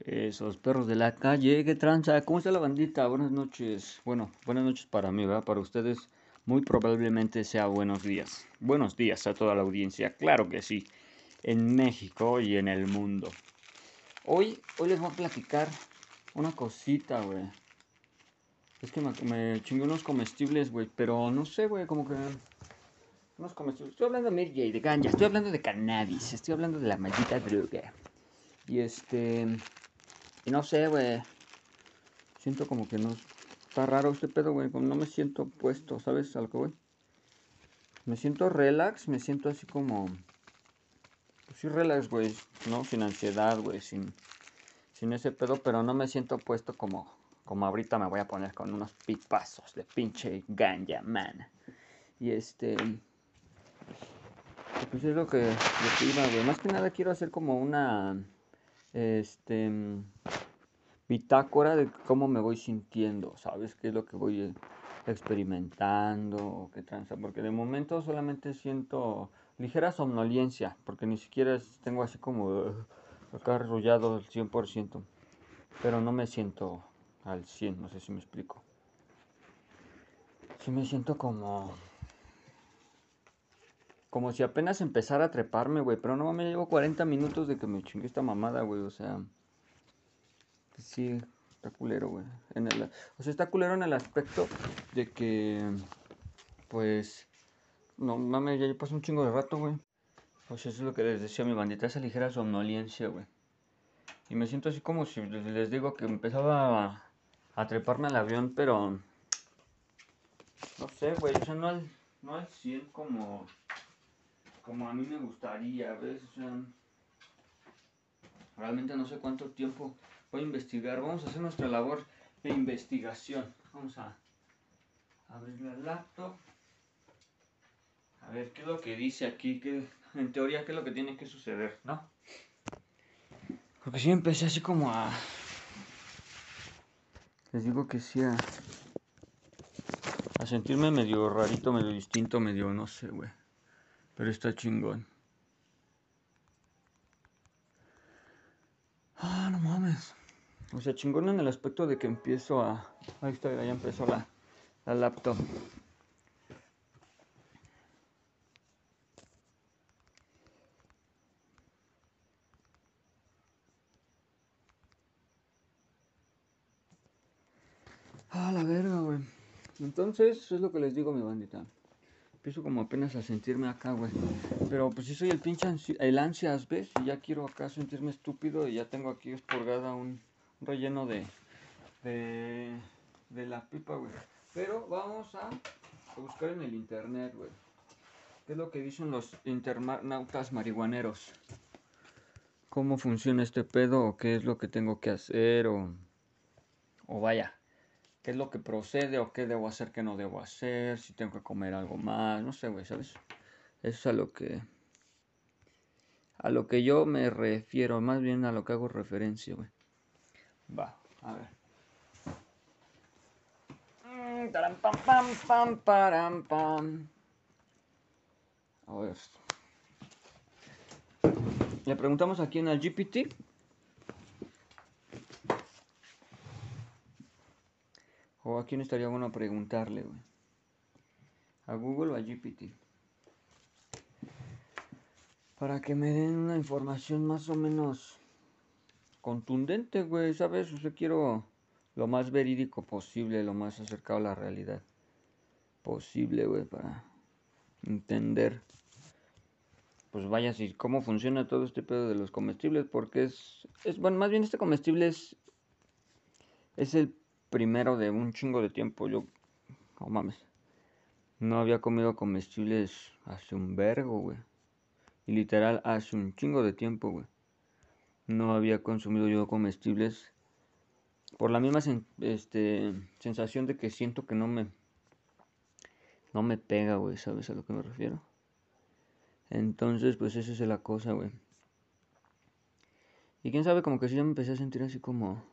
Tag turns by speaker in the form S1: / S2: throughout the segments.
S1: Esos perros de la calle, qué tranza, ¿cómo está la bandita? Buenas noches. Bueno, buenas noches para mí, ¿verdad? Para ustedes muy probablemente sea buenos días. Buenos días a toda la audiencia, claro que sí, en México y en el mundo. Hoy, hoy les voy a platicar una cosita, güey. Es que me, me chingué unos comestibles, güey, pero no sé, güey, como que... Unos comestibles. Estoy hablando de Mary de ganja, estoy hablando de cannabis, estoy hablando de la maldita droga. Y este... Y no sé, güey. Siento como que no... Está raro este pedo, güey. Como no me siento puesto, ¿sabes algo, güey? Me siento relax, me siento así como... Pues sí, relax, güey. No, sin ansiedad, güey. Sin, sin ese pedo, pero no me siento puesto como... Como ahorita me voy a poner con unos pipazos de pinche ganja, man. Y este... Pues es lo que, lo que iba, güey. Más que nada quiero hacer como una este, bitácora de cómo me voy sintiendo, ¿sabes? ¿Qué es lo que voy experimentando o qué tranza? Porque de momento solamente siento ligera somnolencia, porque ni siquiera tengo así como uh, acá arrollado al 100%, pero no me siento al 100, no sé si me explico. Sí me siento como como si apenas empezara a treparme, güey. Pero no me llevo 40 minutos de que me chingue esta mamada, güey. O sea. Sí, está culero, güey. o sea, está culero en el aspecto de que. Pues. No mames, ya pasó un chingo de rato, güey. Sea, eso es lo que les decía mi bandita, esa ligera somnolencia, güey. Y me siento así como si les digo que empezaba a, a treparme al avión, pero. No sé, güey. O sea, no al, no al 100 como como a mí me gustaría, ¿ves? O sea, realmente no sé cuánto tiempo voy a investigar. Vamos a hacer nuestra labor de investigación. Vamos a abrir la laptop. A ver qué es lo que dice aquí, que en teoría qué es lo que tiene que suceder, ¿no? Porque si empecé así como a... Les digo que sí a... A sentirme medio rarito, medio distinto, medio, no sé, güey. Pero está chingón. Ah, no mames. O sea, chingón en el aspecto de que empiezo a... Ahí está, ya empezó la, la laptop. Ah, la verga, güey. Entonces, es lo que les digo, mi bandita. Empiezo como apenas a sentirme acá, güey. Pero pues si soy el pinche el ansias, ¿ves? Y ya quiero acá sentirme estúpido y ya tengo aquí esporgada un, relleno de, de, de la pipa, güey. Pero vamos a, buscar en el internet, güey. ¿Qué es lo que dicen los internautas marihuaneros? ¿Cómo funciona este pedo? ¿O qué es lo que tengo que hacer? O, o vaya, qué es lo que procede o qué debo hacer, qué no debo hacer, si tengo que comer algo más, no sé, güey, ¿sabes? Eso es a lo que a lo que yo me refiero, más bien a lo que hago referencia, güey. Va, a ver. Mm, pam, pam, pam, param, pam. A ver. Le preguntamos aquí en el GPT ¿O a quién estaría bueno preguntarle, güey? ¿A Google o a GPT? Para que me den una información más o menos contundente, güey, ¿sabes? O sea, quiero lo más verídico posible, lo más acercado a la realidad posible, güey, para entender, pues vaya, si cómo funciona todo este pedo de los comestibles, porque es, es bueno, más bien este comestible es, es el primero de un chingo de tiempo. Yo, no mames, no había comido comestibles hace un vergo, güey. Y literal, hace un chingo de tiempo, güey. No había consumido yo comestibles por la misma este, sensación de que siento que no me no me pega, güey, ¿sabes a lo que me refiero? Entonces, pues esa es la cosa, güey. Y quién sabe, como que sí ya me empecé a sentir así como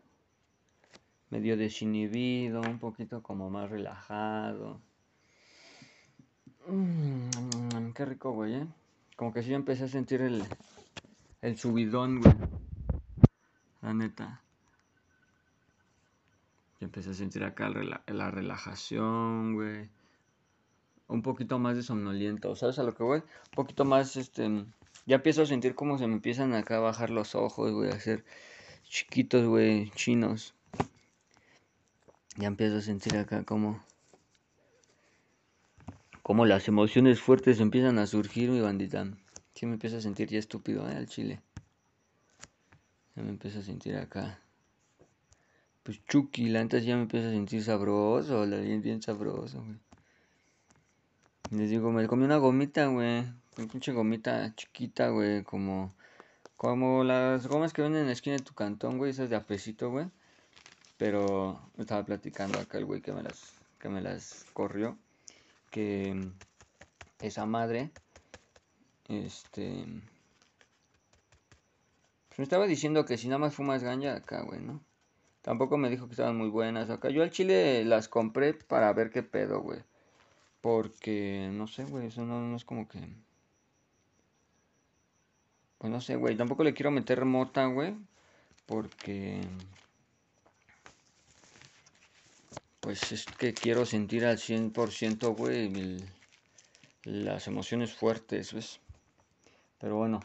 S1: medio desinhibido, un poquito como más relajado. Mm, qué rico, güey, ¿eh? Como que sí empecé a sentir el, el subidón, güey. La neta. Ya empecé a sentir acá la relajación, güey. Un poquito más de somnoliento. ¿Sabes a lo que voy? Un poquito más, este... Ya empiezo a sentir como se me empiezan acá a bajar los ojos, güey. A hacer chiquitos, güey. Chinos. Ya empiezo a sentir acá como... Como las emociones fuertes empiezan a surgir, mi bandita. Sí me empiezo a sentir ya estúpido, ¿eh? Al chile. Ya me empiezo a sentir acá. Pues Chucky, antes ya me empiezo a sentir sabroso, la bien, bien sabroso, güey. Les digo, me comí una gomita, güey. Una pinche gomita chiquita, güey. Como, como las gomas que venden en la esquina de tu cantón, güey. Esas de apesito, güey. Pero me estaba platicando acá el güey que me las, que me las corrió. Que esa madre, este... Pues me estaba diciendo que si nada más fumas ganja acá, güey, ¿no? Tampoco me dijo que estaban muy buenas acá. Yo al chile las compré para ver qué pedo, güey. Porque, no sé, güey, eso no, es como que... Pues no sé, güey, tampoco le quiero meter mota, güey. Porque... Pues es que quiero sentir al 100%, güey, las emociones fuertes, ¿ves? Pero bueno,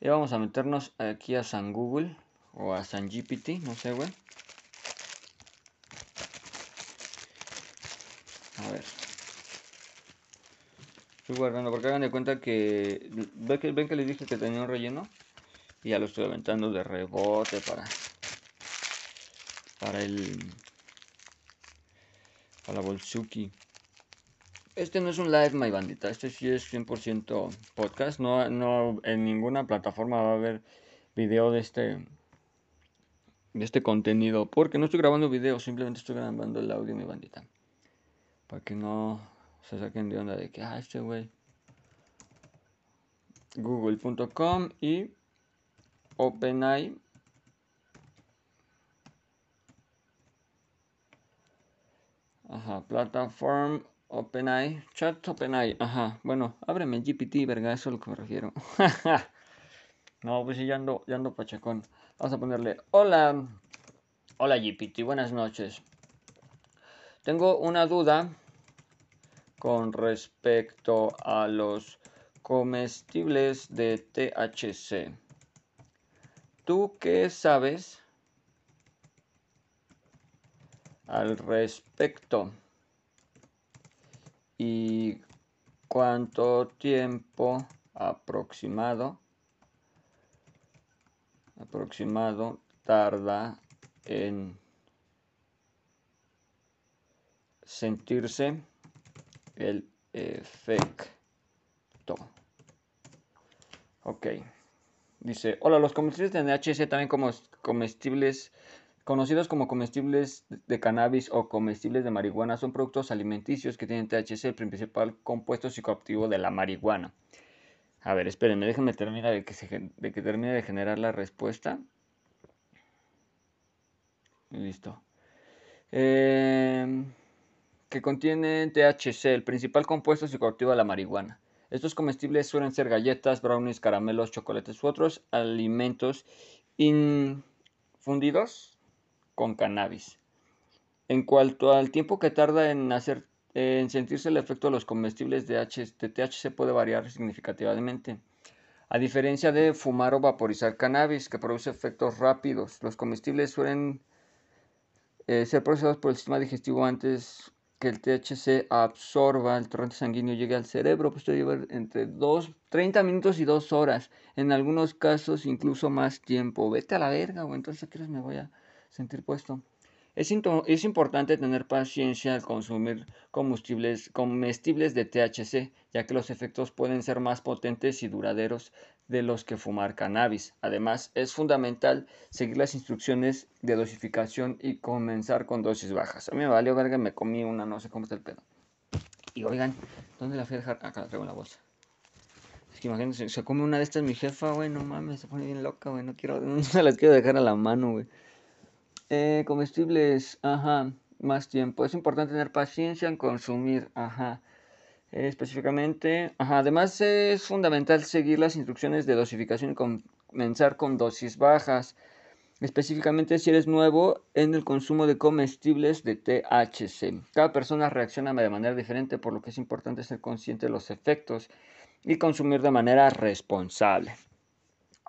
S1: ya vamos a meternos aquí a San Google o a San GPT, no sé, güey. A ver. Estoy guardando, porque hagan de cuenta que ven, que. ven que les dije que tenía un relleno. Y ya lo estoy aventando de rebote para. Para el. Para la Bolsuki. Este no es un live, my bandita. Este sí es 100% podcast. No, no, en ninguna plataforma va a haber video de este. De este contenido. Porque no estoy grabando video, simplemente estoy grabando el audio, mi bandita. Para que no se saquen de onda de que, ah, este güey. Google.com y OpenAI. Ajá, plataforma OpenAI, chat OpenAI, ajá, bueno, ábreme GPT, verga, eso es lo que me refiero. no, pues ya ando, ya ando pachacón. Vamos a ponerle, hola, hola GPT, buenas noches. Tengo una duda con respecto a los comestibles de THC. ¿Tú qué sabes al respecto? ¿Y cuánto tiempo aproximado aproximado tarda en sentirse el efecto. Ok. Dice, hola, los comestibles de NHC también como comestibles, conocidos como comestibles de cannabis o comestibles de marihuana, son productos alimenticios que tienen THC, el principal compuesto psicoactivo de la marihuana. A ver, espérenme, déjenme terminar de que, de que termine de generar la respuesta. Listo. Eh, que contienen THC, el principal compuesto psicoactivo de la marihuana. Estos comestibles suelen ser galletas, brownies, caramelos, chocolates u otros alimentos infundidos con cannabis. En cuanto al tiempo que tarda en, sentirse el efecto de los comestibles de, THC puede variar significativamente. A diferencia de fumar o vaporizar cannabis, que produce efectos rápidos, los comestibles suelen eh, ser procesados por el sistema digestivo antes que el THC absorba el torrente sanguíneo llegue al cerebro, pues esto lleva entre 2, 30 minutos y 2 horas, en algunos casos incluso más tiempo. Vete a la verga, o entonces ¿a qué me voy a sentir puesto? Es, es, importante tener paciencia al consumir combustibles comestibles de THC, ya que los efectos pueden ser más potentes y duraderos de los que fumar cannabis. Además, es fundamental seguir las instrucciones de dosificación y comenzar con dosis bajas. A mí me valió verga, me comí una, no sé cómo está el pedo. Y oigan, ¿dónde la fui a dejar? Acá la traigo en la bolsa. Es que imagínense, se come una de estas mi jefa, güey, no mames, se pone bien loca, güey, no quiero, no se las quiero dejar a la mano, güey. Eh, comestibles, ajá, más tiempo. Es importante tener paciencia en consumir, ajá específicamente. además es fundamental seguir las instrucciones de dosificación y comenzar con dosis bajas. específicamente si eres nuevo en el consumo de comestibles de THC. Cada persona reacciona de manera diferente, por lo que es importante ser consciente de los efectos y consumir de manera responsable.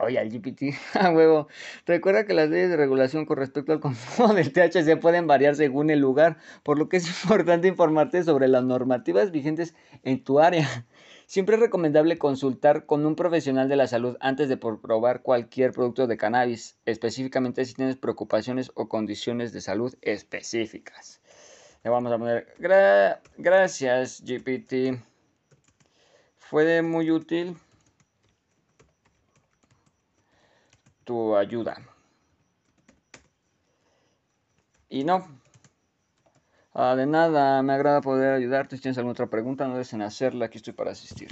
S1: Oye, al GPT, a huevo. Recuerda que las leyes de regulación con respecto al consumo del THC pueden variar según el lugar, por lo que es importante informarte sobre las normativas vigentes en tu área. Siempre es recomendable consultar con un profesional de la salud antes de probar cualquier producto de cannabis, específicamente si tienes preocupaciones o condiciones de salud específicas. Le vamos a poner gracias GPT. Fue muy útil tu ayuda. Y no, Ah, de nada, me agrada poder ayudarte. Si tienes alguna otra pregunta, no dejes en hacerla. Aquí estoy para asistir.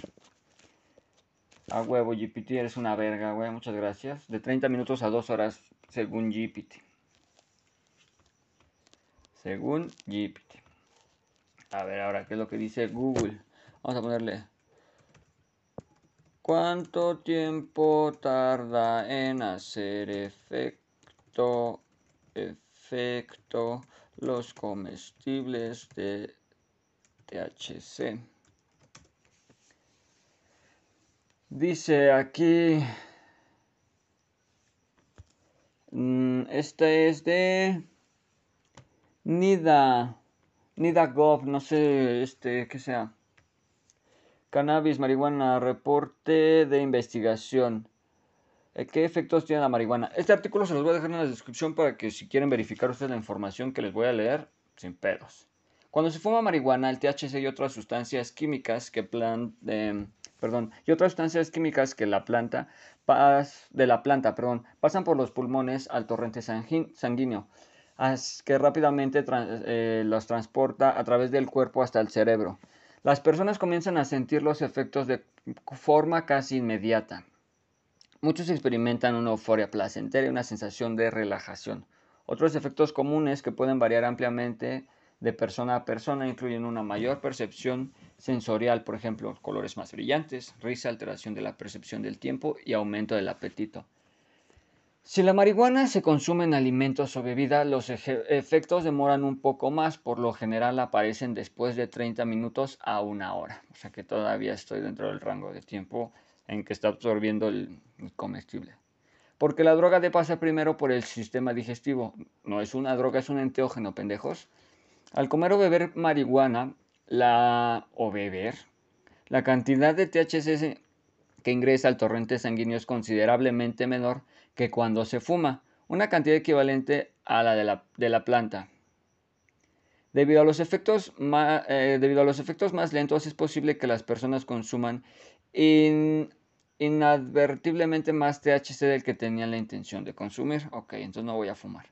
S1: A huevo, GPT, eres una verga, güey. Muchas gracias. De 30 minutos a 2 horas, según GPT. Según GPT. A ver, ahora, ¿qué es lo que dice Google? Vamos a ponerle. ¿Cuánto tiempo tarda en hacer efecto? Efecto los comestibles de THC. Dice aquí, mm, este es de Nida, Nida Gov, no sé, este, qué sea. Cannabis, marihuana, reporte de investigación. Eh, ¿Qué efectos tiene la marihuana? Este artículo se los voy a dejar en la descripción para que si quieren verificar ustedes la información que les voy a leer, sin pedos. Cuando se fuma marihuana, el THC y otras sustancias químicas que plan, em, perdón, y otras sustancias químicas que la planta de la planta, perdón, pasan por los pulmones al torrente sanguíneo, que rápidamente eh, los transporta a través del cuerpo hasta el cerebro. Las personas comienzan a sentir los efectos de forma casi inmediata. Muchos experimentan una euforia placentera y una sensación de relajación. Otros efectos comunes que pueden variar ampliamente de persona a persona incluyen una mayor percepción sensorial, por ejemplo, colores más brillantes, risa, alteración de la percepción del tiempo y aumento del apetito. Si la marihuana se consume en alimentos o bebidas, los efectos demoran un poco más, por lo general aparecen después de 30 minutos a una hora, o sea que todavía estoy dentro del rango de tiempo en que está absorbiendo el comestible. Porque la droga de pasa primero por el sistema digestivo. No es una droga, es un enteógeno, pendejos. Al comer o beber marihuana, la o beber, la cantidad de THC que ingresa al torrente sanguíneo es considerablemente menor que cuando se fuma, una cantidad equivalente a la de la, de la planta. Debido a, los efectos más, eh, debido a los efectos más lentos, es posible que las personas consuman in, inadvertiblemente más THC del que tenían la intención de consumir. Ok, entonces no voy a fumar.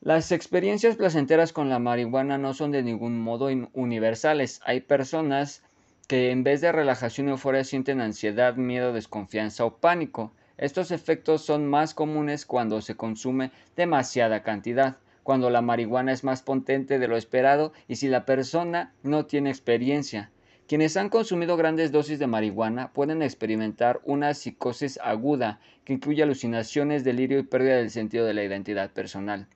S1: Las experiencias placenteras con la marihuana no son de ningún modo universales. Hay personas que en vez de relajación y euforia sienten ansiedad, miedo, desconfianza o pánico. Estos efectos son más comunes cuando se consume demasiada cantidad, cuando la marihuana es más potente de lo esperado y si la persona no tiene experiencia. Quienes han consumido grandes dosis de marihuana pueden experimentar una psicosis aguda que incluye alucinaciones, delirio y pérdida del sentido de la identidad personal.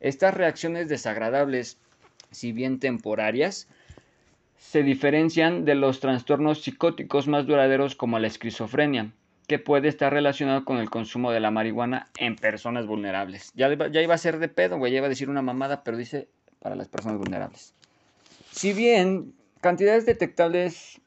S1: Estas reacciones desagradables, si bien temporarias, se diferencian de los trastornos psicóticos más duraderos como la esquizofrenia, que puede estar relacionado con el consumo de la marihuana en personas vulnerables. Ya, iba a ser de pedo, güey, ya iba a decir una mamada, pero dice para las personas vulnerables. Si bien Cantidades detectables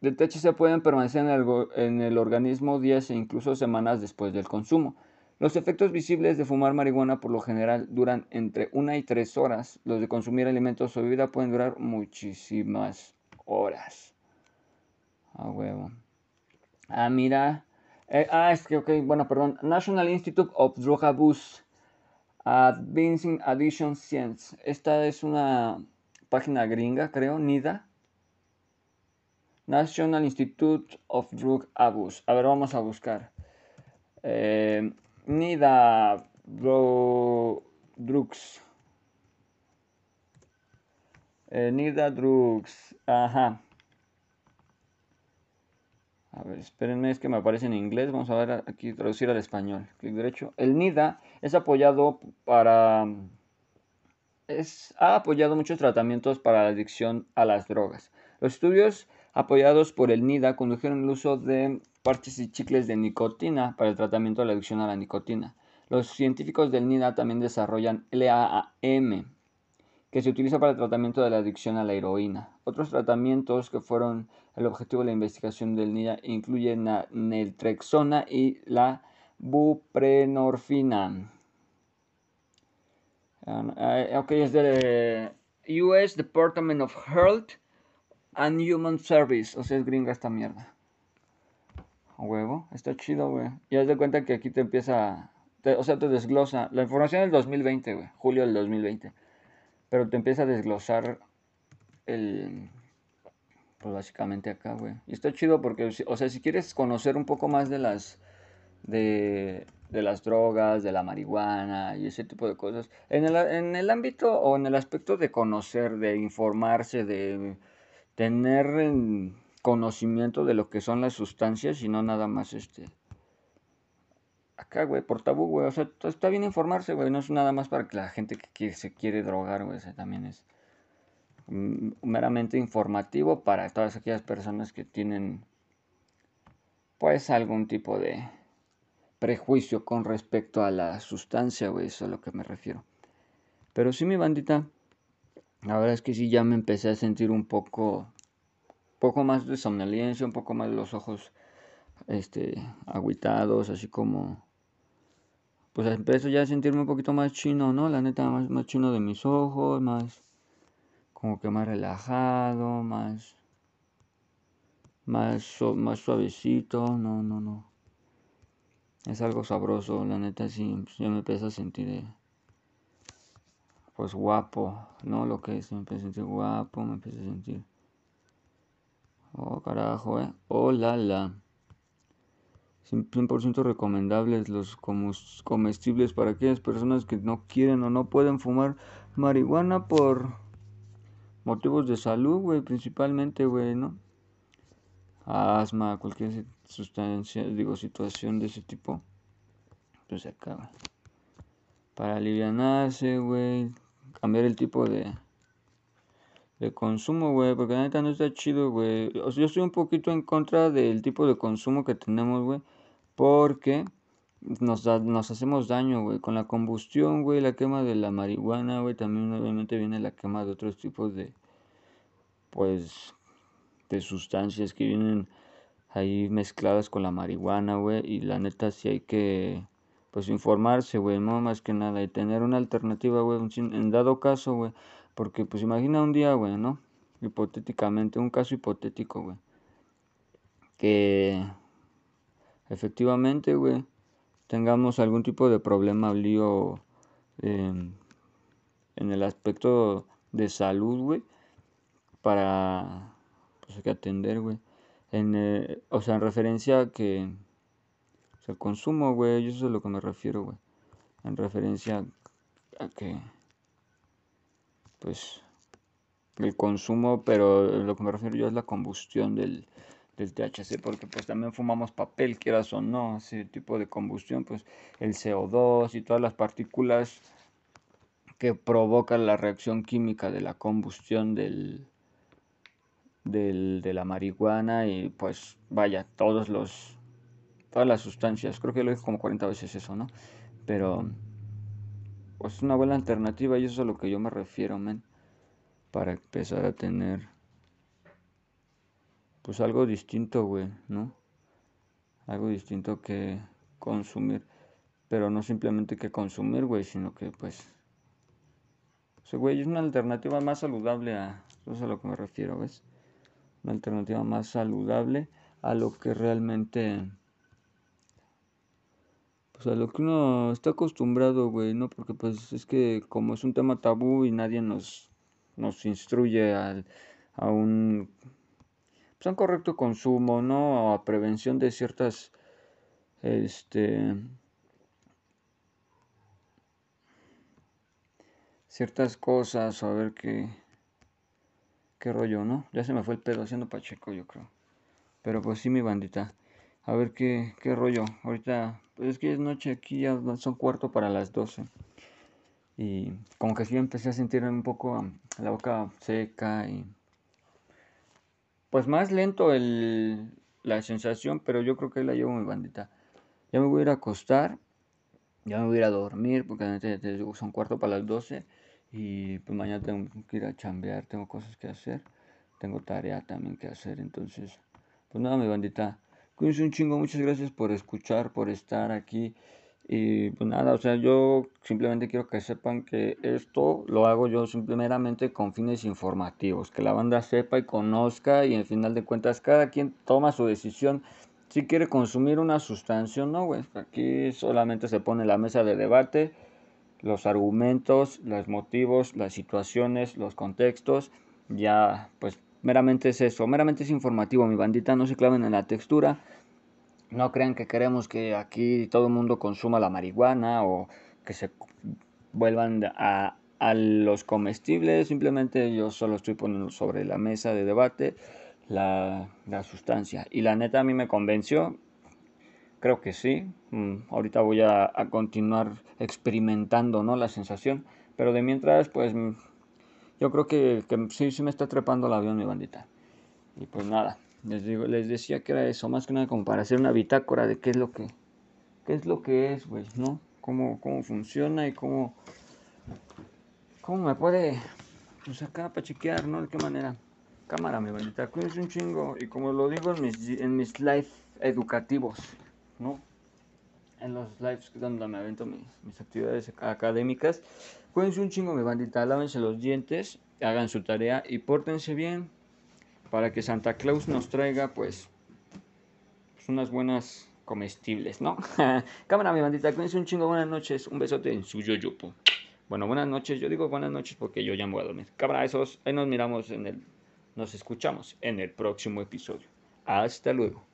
S1: de THC pueden permanecer en el, en el, organismo días e incluso semanas después del consumo. Los efectos visibles de fumar marihuana por lo general duran entre una y tres horas. Los de consumir alimentos o bebida pueden durar muchísimas horas. A huevo. Ah, mira. Eh, ah, es que, ok, bueno, perdón. National Institute of Drug Abuse Advancing Addiction Science. Esta es una página gringa, creo, NIDA. National Institute of Drug Abuse. A ver, vamos a buscar. Eh, NIDA Drugs. Eh, NIDA Drugs. Ajá. A ver, espérenme, es que me aparece en inglés. Vamos a ver aquí traducir al español. Clic derecho. El NIDA es apoyado para. Es, ha apoyado muchos tratamientos para la adicción a las drogas. Los estudios apoyados por el NIDA condujeron el uso de parches y chicles de nicotina para el tratamiento de la adicción a la nicotina. Los científicos del NIDA también desarrollan LAM, que se utiliza para el tratamiento de la adicción a la heroína. Otros tratamientos que fueron el objetivo de la investigación del NIDA incluyen la naltrexona y la buprenorfina. Uh, ok, es del US Department of Health and Human Service. O sea, es gringa esta mierda. huevo, está chido, güey. Y haz de cuenta que aquí te empieza. o sea, te desglosa. La información del 2020, güey. Julio del 2020. Pero te empieza a desglosar el pues básicamente acá, güey. Y está chido porque, o sea, si quieres conocer un poco más de las, de, las drogas, de la marihuana y ese tipo de cosas, en el, en el ámbito o en el aspecto de conocer, de informarse, de tener conocimiento de lo que son las sustancias y no nada más este... Acá, güey, por tabú, güey. O sea, está bien informarse, güey. No es nada más para que la gente que se quiere drogar, güey. O sea, también es meramente informativo para todas aquellas personas que tienen pues algún tipo de prejuicio con respecto a la sustancia, güey, eso es a lo que me refiero. Pero sí, mi bandita, la verdad es que sí ya me empecé a sentir un poco, poco más de somnolencia, un poco más de los ojos, este, aguitados, así como, pues empecé ya a sentirme un poquito más chino, ¿no? La neta, más, más chino de mis ojos, más, como que más relajado, más, más, más suavecito, no, no, no. Es algo sabroso, la neta sí, yo me empiezo a sentir, eh, pues guapo, ¿no? Lo que es, me empiezo a sentir guapo, me empiezo a sentir... Oh, carajo, eh. Oh, la, la. 100% recomendables los comestibles para aquellas personas que no quieren o no pueden fumar marihuana por motivos de salud, güey, principalmente, güey, ¿no? Asma, cualquier sustancia, digo, situación de ese tipo, pues se acaba. Para aliviarse, güey, cambiar el tipo de, de consumo, güey, porque la neta no está chido, güey. Yo estoy un poquito en contra del tipo de consumo que tenemos, güey, porque nos, nos hacemos daño, güey. Con la combustión, güey, la quema de la marihuana, güey, también obviamente viene la quema de otros tipos de, pues, de sustancias que vienen ahí mezcladas con la marihuana, güey. Y la neta sí hay que, pues, informarse, güey, no más que nada. Y tener una alternativa, güey, en dado caso, güey. Porque, pues, imagina un día, güey, ¿no? Hipotéticamente, un caso hipotético, güey. Que efectivamente, güey, tengamos algún tipo de problema lío em, en el aspecto de salud, güey, para pues hay que atender, güey. En, eh, o sea, en referencia a que el consumo, güey, eso es a lo que me refiero, güey. En referencia a que pues el consumo, pero lo que me refiero yo es la combustión del, del THC, porque pues también fumamos papel, quieras o no, ese tipo de combustión, pues el CO2 y todas las partículas que provocan la reacción química de la combustión del, del, de la marihuana y pues vaya, todos los, todas las sustancias, creo que lo dije como 40 veces eso, ¿no? Pero pues es una buena alternativa y eso es a lo que yo me refiero, men, para empezar a tener pues algo distinto, güey, ¿no? Algo distinto que consumir, pero no simplemente que consumir, güey, sino que pues o sea, güey, es una alternativa más saludable a eso es a lo que me refiero, ¿ves? una alternativa más saludable a lo que realmente pues a lo que uno está acostumbrado, güey, ¿no? Porque pues es que como es un tema tabú y nadie nos nos instruye a, a un pues, a un correcto consumo, ¿no? A prevención de ciertas este ciertas cosas, a ver qué qué rollo, ¿no? Ya se me fue el pedo haciendo Pacheco, yo creo. Pero pues sí, mi bandita. A ver qué, qué rollo. Ahorita, pues es que es noche aquí, ya son cuarto para las 12. Y como que sí empecé a sentir un poco la boca seca y... Pues más lento el, la sensación, pero yo creo que ahí la llevo mi bandita. Ya me voy a ir a acostar, ya me voy a ir a dormir, porque son cuarto para las 12 y pues mañana tengo que ir a chambear, tengo cosas que hacer, tengo tarea también que hacer, entonces, pues nada, mi bandita, cuídense un chingo, muchas gracias por escuchar, por estar aquí. Y pues nada, o sea, yo simplemente quiero que sepan que esto lo hago yo simplemente con fines informativos, que la banda sepa y conozca y en final de cuentas cada quien toma su decisión si quiere consumir una sustancia o no, güey. Aquí solamente se pone la mesa de debate, los argumentos, los motivos, las situaciones, los contextos, ya pues meramente es eso, meramente es informativo, mi bandita, no se claven en la textura no crean que queremos que aquí todo el mundo consuma la marihuana o que se vuelvan a, los comestibles. Simplemente yo solo estoy poniendo sobre la mesa de debate la, sustancia. Y la neta a mí me convenció. Creo que sí. Mm, ahorita voy a, continuar experimentando ¿no? la sensación. Pero de mientras, pues mm, yo creo que, que sí, sí me está trepando el avión mi bandita. Y pues nada. Les, digo, les decía que era eso, más que nada como para hacer una bitácora de qué es lo que, qué es, lo que es, güey, ¿no? Cómo, cómo funciona y cómo, cómo me puede, pues acá para chequear, ¿no? De qué manera. Cámara, mi bandita, cuídense un chingo. Y como lo digo en mis, en mis live educativos, ¿no? En los lives donde me avento mis, mis actividades académicas. Cuídense un chingo, mi bandita. Lávense los dientes, hagan su tarea y pórtense bien para que Santa Claus nos traiga pues, pues unas buenas comestibles, ¿no? Cámara, mi bandita, cuídense un chingo, buenas noches, un besote en su yoyopo. Bueno, buenas noches, yo digo buenas noches porque yo ya me voy a dormir. Cámara, esos, ahí nos miramos en el, nos escuchamos en el próximo episodio. Hasta luego.